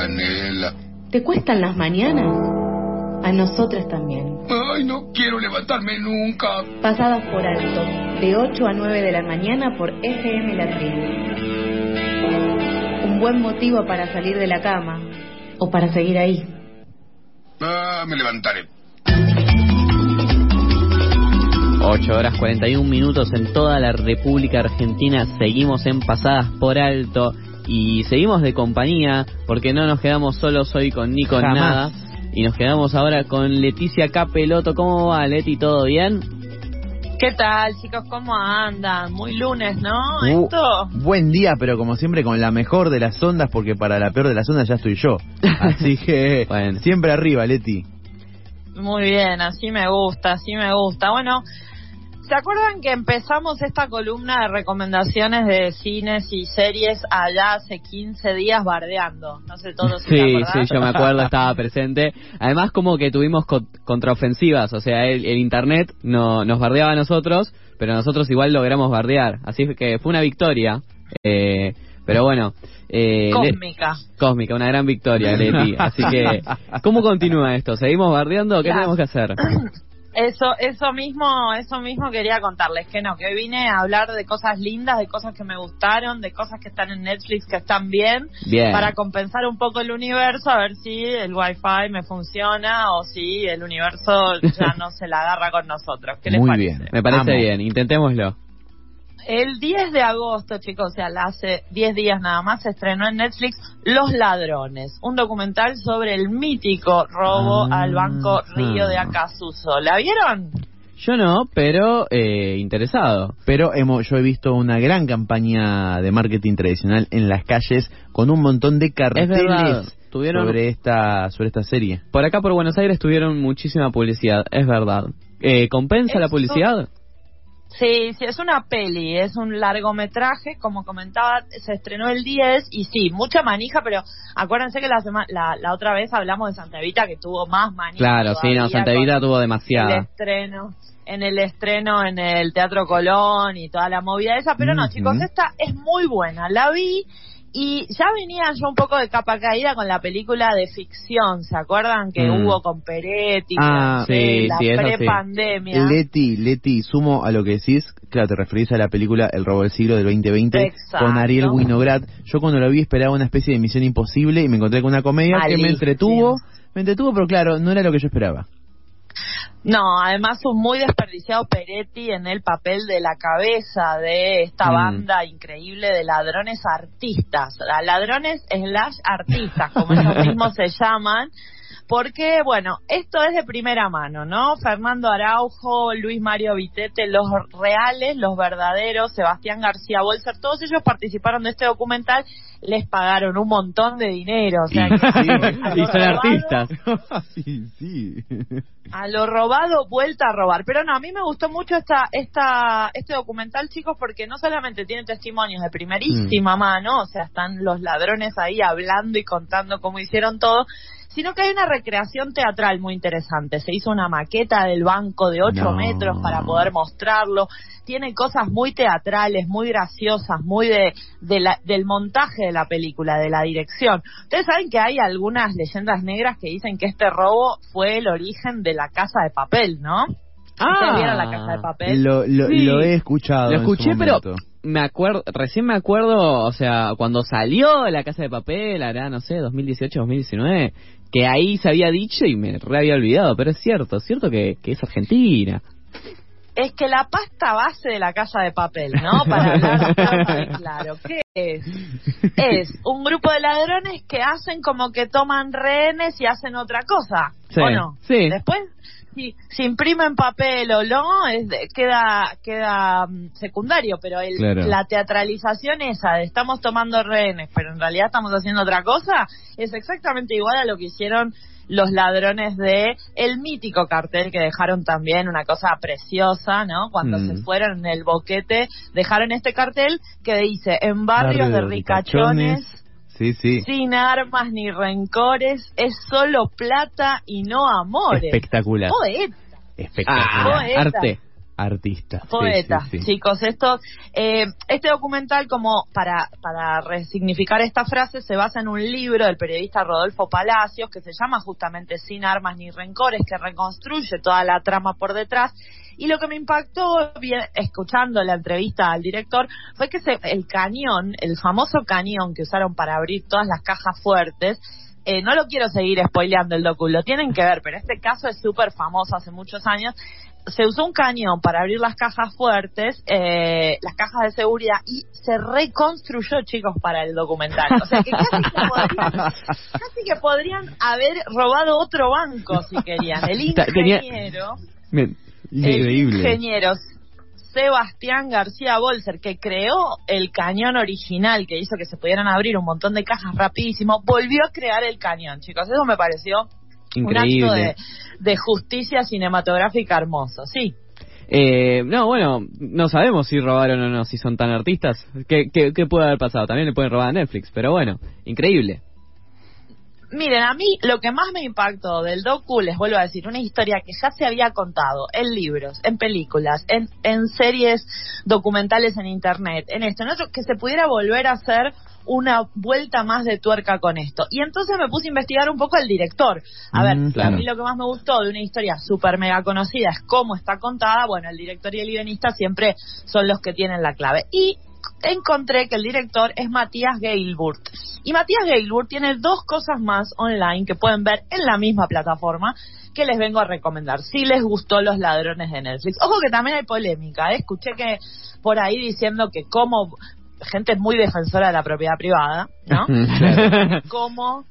canela. ¿Te cuestan las mañanas? A nosotras también. Ay, no quiero levantarme nunca. Pasadas por alto, de 8 a 9 de la mañana por FM La Tribu. Un buen motivo para salir de la cama o para seguir ahí. Ah, me levantaré. 8 horas 41 minutos en toda la República Argentina. Seguimos en Pasadas por Alto y seguimos de compañía porque no nos quedamos solos hoy con Nico en nada. Y nos quedamos ahora con Leticia Capeloto. ¿Cómo va, Leti? ¿Todo bien? ¿Qué tal, chicos? ¿Cómo andan? Muy lunes, ¿no? Uh, Esto. buen día, pero como siempre con la mejor de las ondas, porque para la peor de las ondas ya estoy yo. Así que Bueno. siempre arriba, Leti. Muy bien, así me gusta, así me gusta. Bueno, ¿se acuerdan que empezamos esta columna de recomendaciones de cines y series allá hace 15 días bardeando? No sé todos si Sí, sí, yo me acuerdo, estaba presente. Además, como que tuvimos co- contraofensivas, o sea, el, el internet no, nos bardeaba a nosotros, pero nosotros igual logramos bardear. Así que fue una victoria. Eh, pero bueno, eh, Le- Cósmica. cósmica, una gran victoria, Leti. Así que, ¿cómo continúa esto? ¿Seguimos bardeando? ¿Qué tenemos que hacer? Eso, eso mismo, eso mismo quería contarles, que no, que hoy vine a hablar de cosas lindas, de cosas que me gustaron, de cosas que están en Netflix que están bien, Bien. para compensar un poco el universo, a ver si el wifi me funciona o si el universo ya no se la agarra con nosotros. ¿Qué les Muy parece? bien. Me parece Amo. bien, intentémoslo. El 10 de agosto, chicos, o sea, hace 10 días nada más, se estrenó en Netflix Los Ladrones, un documental sobre el mítico robo Ah. al Banco Río de Acasuso. ¿La vieron? Yo no, pero eh, interesado. Pero hemos, yo he visto una gran campaña de marketing tradicional en las calles con un montón de carteles Tuvieron- sobre esta sobre esta serie. Por acá, por Buenos Aires, tuvieron muchísima publicidad, es verdad. Eh, ¿Compensa la publicidad? Sí, sí, es una peli, es un largometraje, como comentaba, se estrenó el 10 y sí, mucha manija, pero acuérdense que la, sema- la, la otra vez hablamos de Santa Evita que tuvo más manija. Claro, sí, no, Santa Evita tuvo El demasiada. estreno, en el estreno en el Teatro Colón y toda la movida esa, pero no, chicos, esta es muy buena, la vi y ya venía yo un poco de capa caída con la película de ficción, ¿se acuerdan que Mm. hubo con Peretti, Ah, sí, la sí, pre-pandemia? Leti, Leti, sumo a lo que decís, claro, te referís a la película El robo del siglo del 2020 Exacto. con Ariel Winograd. Yo cuando lo vi esperaba una especie de misión imposible y me encontré con una comedia que me entretuvo, me entretuvo, pero claro, no era lo que yo esperaba. No, además un muy desperdiciado Peretti en el papel de la cabeza de esta Mm. banda increíble de ladrones artistas, La- ladrones slash artistas, como ellos mismos se llaman, porque bueno, esto es de primera mano, ¿no? Fernando Araujo, Luis Mario Vitete, los reales, los verdaderos, Sebastián García Bolser, todos ellos participaron de este documental, les pagaron un montón de dinero, o sea, que sí, Y son robado- artistas. sí, sí. a lo robado vuelta a robar. Pero no, a mí me gustó mucho esta, esta, este documental, chicos, porque no solamente tiene testimonios de primerísima mano, o sea, están los ladrones ahí hablando y contando cómo hicieron todo, sino que hay una recreación teatral muy interesante. Se hizo una maqueta del banco de 8 No. metros para poder mostrarlo. Tiene cosas muy teatrales, muy graciosas, muy de, de la- del montaje de la película, de la dirección. Ustedes saben que hay algunas leyendas negras que dicen que este robo fue el origen de la casa de papel, ¿no? ¿Ustedes vieron la casa de papel? Lo, lo, Sí. lo he escuchado. Lo en su escuché, pero me acuerdo, recién me acuerdo, o sea, cuando salió La Casa de Papel, hará, no sé, 2018, 2019, que ahí se había dicho y me re había olvidado, pero es cierto, es cierto que, que es Argentina. Es que la pasta base de la casa de papel, ¿no? Para hablar claro. ¿Qué es? Es un grupo de ladrones que hacen como que toman rehenes y hacen otra cosa. Sí, ¿O no? sí. Después, si, si imprimen papel o no, es de- queda, queda mm, secundario, pero el, Claro. la teatralización esa de estamos tomando rehenes, pero en realidad estamos haciendo otra cosa, es exactamente igual a lo que hicieron los ladrones de el mítico cartel que dejaron también una cosa preciosa, ¿no? Cuando Mm. se fueron en el boquete, dejaron este cartel que dice en barrios Barrio de ricachones, Sí, sí. sin armas ni rencores, es solo plata y no amores. Espectacular. Poeta. Espectacular. Ah, Poeta. arte, artista. Sí, Poeta, sí, sí. chicos, esto, eh, este documental, como para, para resignificar esta frase, se basa en un libro del periodista Rodolfo Palacios que se llama justamente Sin armas ni rencores, que reconstruye toda la trama por detrás. Y lo que me impactó bien, escuchando la entrevista al director fue que se, el cañón, el famoso cañón que usaron para abrir todas las cajas fuertes, eh, no lo quiero seguir spoileando el docu, lo tienen que ver, pero este caso es súper famoso hace muchos años. Se usó un cañón para abrir las cajas fuertes, eh, las cajas de seguridad, y se reconstruyó, chicos, para el documental. O sea que casi que podrían, casi que podrían haber robado otro banco si querían. El tenía- ingeniero, Bien. el Increíble. ingeniero Sebastián García Bolser, que creó el cañón original, que hizo que se pudieran abrir un montón de cajas rapidísimo, volvió a crear el cañón, chicos. Eso me pareció un acto de justicia cinematográfica hermoso, sí. Eh, no, bueno, no sabemos si robaron o no, si son tan artistas. ¿Qué, qué, qué puede haber pasado? También le pueden robar a Netflix, pero bueno, increíble. Miren, a mí lo que más me impactó del docu, les vuelvo a decir, una historia que ya se había contado en libros, en películas, en, en series documentales en internet, en esto, en otro, que se pudiera volver a hacer una vuelta más de tuerca con esto. Y entonces me puse a investigar un poco al director. A ver, Mm, a mí lo que más me gustó de una historia súper mega conocida es cómo está contada. Bueno, el director y el guionista siempre son los que tienen la clave. Y encontré que el director es Matías Gailburt. Y Matías Gailburt tiene dos cosas más online que pueden ver en la misma plataforma que les vengo a recomendar. Si les gustó Los Ladrones de Netflix. Ojo que también hay polémica. ¿eh? Escuché que por ahí diciendo que como gente es muy defensora de la propiedad privada, ¿no? cómo,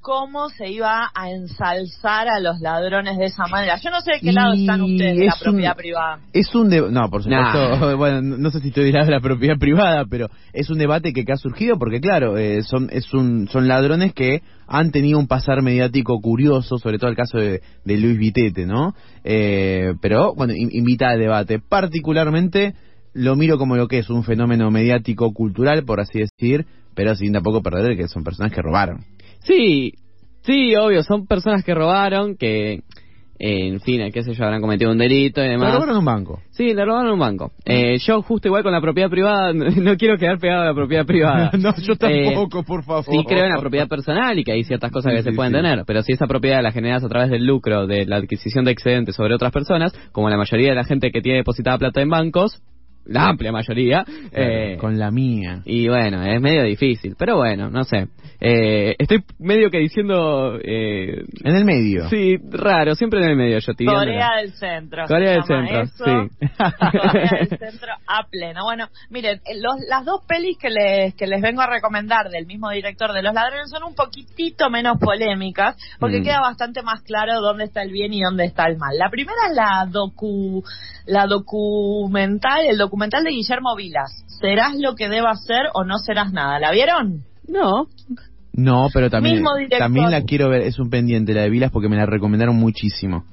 cómo se iba a ensalzar a los ladrones de esa manera. Yo no sé de qué lado están ustedes de la propiedad un- privada. Es un de... No, por supuesto, Nah. bueno, no sé si estoy del lado de la propiedad privada, pero es un debate que, que ha surgido porque, claro, eh, son es un son ladrones que han tenido un pasar mediático curioso, sobre todo el caso de, de Luis Vitete, ¿no? Eh, pero, bueno, in- invita al debate. Particularmente lo miro como lo que es un fenómeno mediático cultural, por así decir, pero sin tampoco perder que son personas que robaron. Sí, sí, obvio, son personas que robaron, que, en fin, qué sé yo, habrán cometido un delito y demás. robaron un banco. Sí, le robaron un banco. Eh, yo justo igual con la propiedad privada, no quiero quedar pegado a la propiedad privada. no, yo Eh, tampoco, por favor. Sí creo en la propiedad personal y que hay ciertas cosas Sí, que se sí, pueden sí. tener, pero si esa propiedad la generas a través del lucro de la adquisición de excedentes sobre otras personas, como la mayoría de la gente que tiene depositada plata en bancos, la amplia mayoría, eh, Con la mía. y bueno, es medio difícil, pero bueno, no sé. Eh, estoy medio que diciendo, eh, En el medio. sí, raro, siempre en el medio yo tibiándola. Corea del Centro. Corea del Centro, eso. sí. Corea del Centro a pleno. Bueno, miren, eh, los, las dos pelis que les, que les vengo a recomendar del mismo director de Los Ladrones son un poquitito menos polémicas, porque Mm. queda bastante más claro dónde está el bien y dónde está el mal. La primera es la docu, la documental, el documental de Guillermo Vilas. ¿Serás lo que debas ser o no serás nada? ¿La vieron? No, No, pero también, Mismo director. también la quiero ver, es un pendiente la de Vilas porque me la recomendaron muchísimo.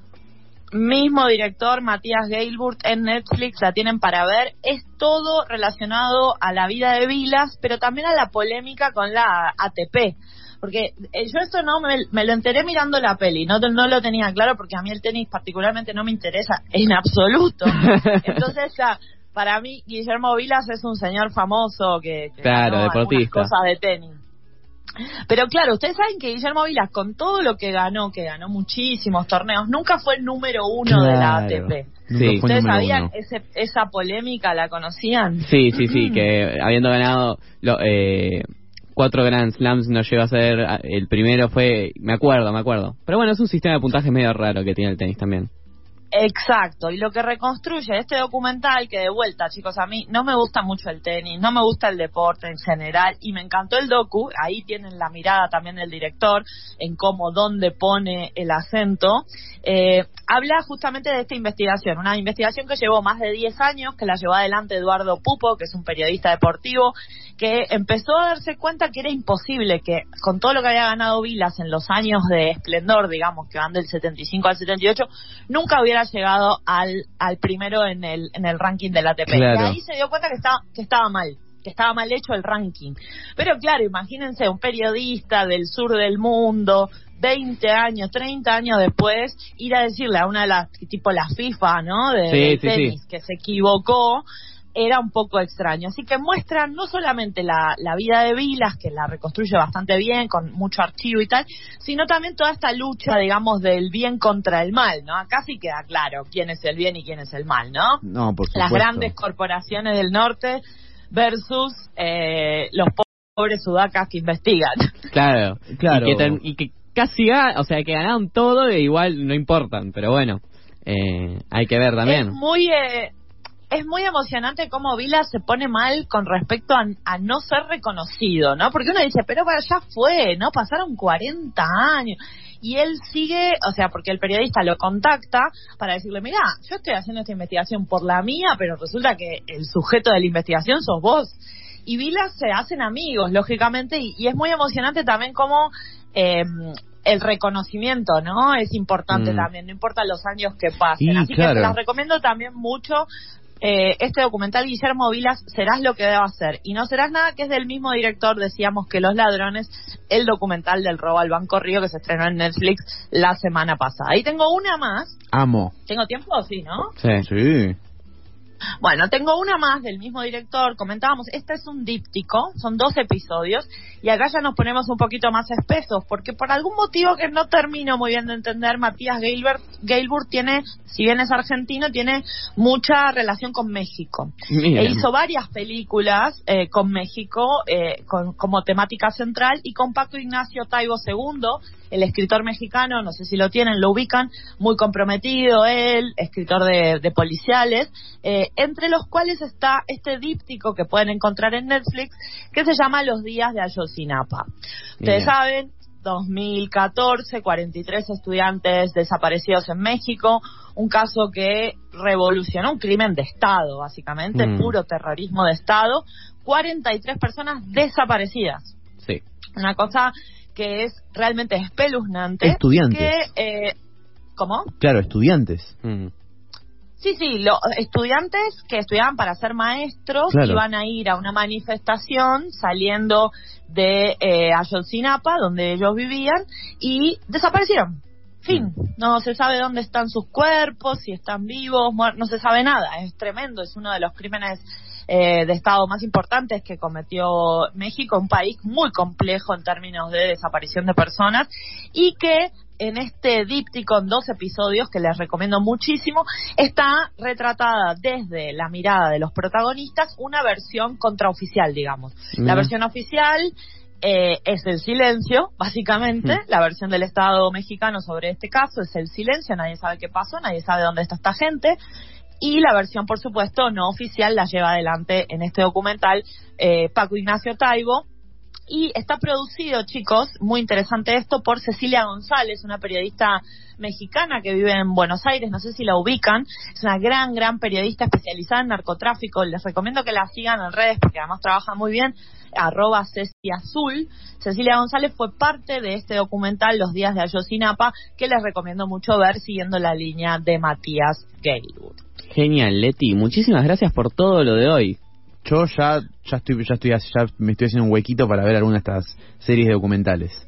mismo director Matías Gailburt en Netflix la tienen para ver es todo relacionado a la vida de Vilas pero también a la polémica con la ATP porque eh, yo esto no me, me lo enteré mirando la peli no, no lo tenía claro porque a mí el tenis particularmente no me interesa en absoluto entonces ya para mí Guillermo Vilas es un señor famoso que, que Claro, ganó deportista. cosas de tenis pero claro, ustedes saben que Guillermo Vilas, con todo lo que ganó, que ganó muchísimos torneos, nunca fue el número uno de la. ATP. Sí. ¿Ustedes sabían ese, esa polémica? ¿La conocían? Sí, sí, sí, que habiendo ganado lo- eh, cuatro Grand Slams no llegó a ser, ah, el primero fue, me acuerdo, me acuerdo. Pero bueno, es un sistema de puntaje medio raro que tiene el tenis también. Exacto, y lo que reconstruye este documental, que de vuelta, chicos, a mí no me gusta mucho el tenis, no me gusta el deporte en general, y me encantó el docu, ahí tienen la mirada también del director, en cómo, dónde pone el acento, eh, habla justamente de esta investigación, una investigación que llevó más de 10 años, que la llevó adelante Eduardo Pupo, que es un periodista deportivo, que empezó a darse cuenta que era imposible que con todo lo que había ganado Vilas en los años de esplendor, digamos, que van del 75 al 78, nunca hubiera llegado al, al primero en el, en el ranking de la ATP. Claro. Y ahí se dio cuenta que estaba, que estaba mal, que estaba mal hecho el ranking. Pero claro, imagínense un periodista del sur del mundo, 20 años, 30 años después, ir a decirle a una de las, tipo la FIFA, ¿no? De, Sí, de sí, tenis, sí. que se equivocó, era un poco extraño. Así que muestran no solamente la, la vida de Vilas, que la reconstruye bastante bien, con mucho archivo y tal, sino también toda esta lucha, digamos, del bien contra el mal, ¿no? Acá sí queda claro quién es el bien y quién es el mal, ¿no? No, por supuesto. Las grandes corporaciones del norte versus eh, los pobres sudacas que investigan. Claro, Claro. Y que, y que casi o sea, que ganaron todo e igual no importan, pero bueno, eh, hay que ver también. Es muy eh, es muy emocionante cómo Vila se pone mal con respecto a, a no ser reconocido, ¿no? Porque uno dice, pero bueno, ya fue, ¿no? Pasaron 40 años. Y él sigue, o sea, porque el periodista lo contacta para decirle, mira, yo estoy haciendo esta investigación por la mía, pero resulta que el sujeto de la investigación sos vos. Y Vila se hacen amigos, lógicamente, y, y es muy emocionante también cómo eh, el reconocimiento, ¿no? Es importante Mm. también, no importa los años que pasen. Y, Así que claro. se las recomiendo también mucho eh, este documental Guillermo Vilas, Serás lo que debo hacer. Y no serás nada que es del mismo director, decíamos que Los Ladrones, el documental del robo al Banco Río que se estrenó en Netflix la semana pasada. Ahí tengo una más. Amo. ¿Tengo tiempo? Sí, ¿no? Sí. Sí. Bueno, tengo una más del mismo director. Comentábamos, este es un díptico, son dos episodios, y acá ya nos ponemos un poquito más espesos, porque por algún motivo que no termino muy bien de entender, Matías Gailbert, Gailbert tiene, si bien es argentino, tiene mucha relación con México. E hizo varias películas eh, con México eh, con- como temática central y con Paco Ignacio Taibo II, el escritor mexicano, no sé si lo tienen, lo ubican, muy comprometido él, escritor de, de policiales, eh, entre los cuales está este díptico que pueden encontrar en Netflix que se llama Los días de Ayotzinapa. Ustedes saben, 2014, 43 estudiantes desaparecidos en México, un caso que revolucionó un crimen de Estado, básicamente, Mm. puro terrorismo de Estado, 43 personas desaparecidas. Sí. Una cosa que es realmente espeluznante. Estudiantes. Que, eh, ¿Cómo? Claro, estudiantes. Mm. Sí, sí, los estudiantes que estudiaban para ser maestros Claro. iban a ir a una manifestación saliendo de eh, Ayotzinapa, donde ellos vivían, y desaparecieron. Fin, no se sabe dónde están sus cuerpos, si están vivos, no se sabe nada. Es tremendo, es uno de los crímenes eh, de Estado más importantes que cometió México, un país muy complejo en términos de desaparición de personas y que en este díptico en dos episodios que les recomiendo muchísimo está retratada desde la mirada de los protagonistas una versión contraoficial, digamos. La versión oficial eh, es el silencio, básicamente. Mm. La versión del Estado mexicano sobre este caso es el silencio. Nadie sabe qué pasó, nadie sabe dónde está esta gente. Y la versión, por supuesto, no oficial la lleva adelante en este documental eh, Paco Ignacio Taibo. Y está producido, chicos, muy interesante esto, por Cecilia González, una periodista mexicana que vive en Buenos Aires, no sé si la ubican, es una gran, gran periodista especializada en narcotráfico, les recomiendo que la sigan en redes porque además trabaja muy bien, arroba Ceci Azul. Cecilia González fue parte de este documental Los días de Ayotzinapa, que les recomiendo mucho ver siguiendo la línea de Matías Gailwood. Genial, Leti. Muchísimas gracias por todo lo de hoy. Yo ya, ya estoy, ya estoy, ya me estoy haciendo un huequito para ver alguna de estas series de documentales.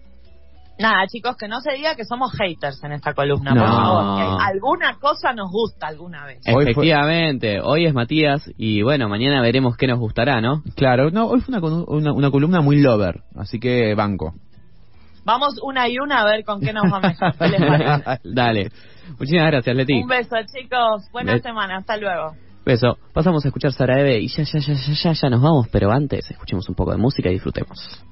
Nada, chicos, que no se diga que somos haters en esta columna, No. por favor. que alguna cosa nos gusta alguna vez. Hoy fue- Efectivamente, hoy es Matías y bueno, mañana veremos qué nos gustará, ¿no? Claro, no, hoy fue una, una, una columna muy lover, así que banco. Vamos una y una a ver con qué nos va mejor. ¿Qué les parece? Dale. Muchísimas gracias, Leti. Un beso, chicos. Buena Be- semana. Hasta luego. Beso. Pasamos a escuchar Saraeve y ya, ya, ya, ya, ya, ya nos vamos, pero antes escuchemos un poco de música y disfrutemos.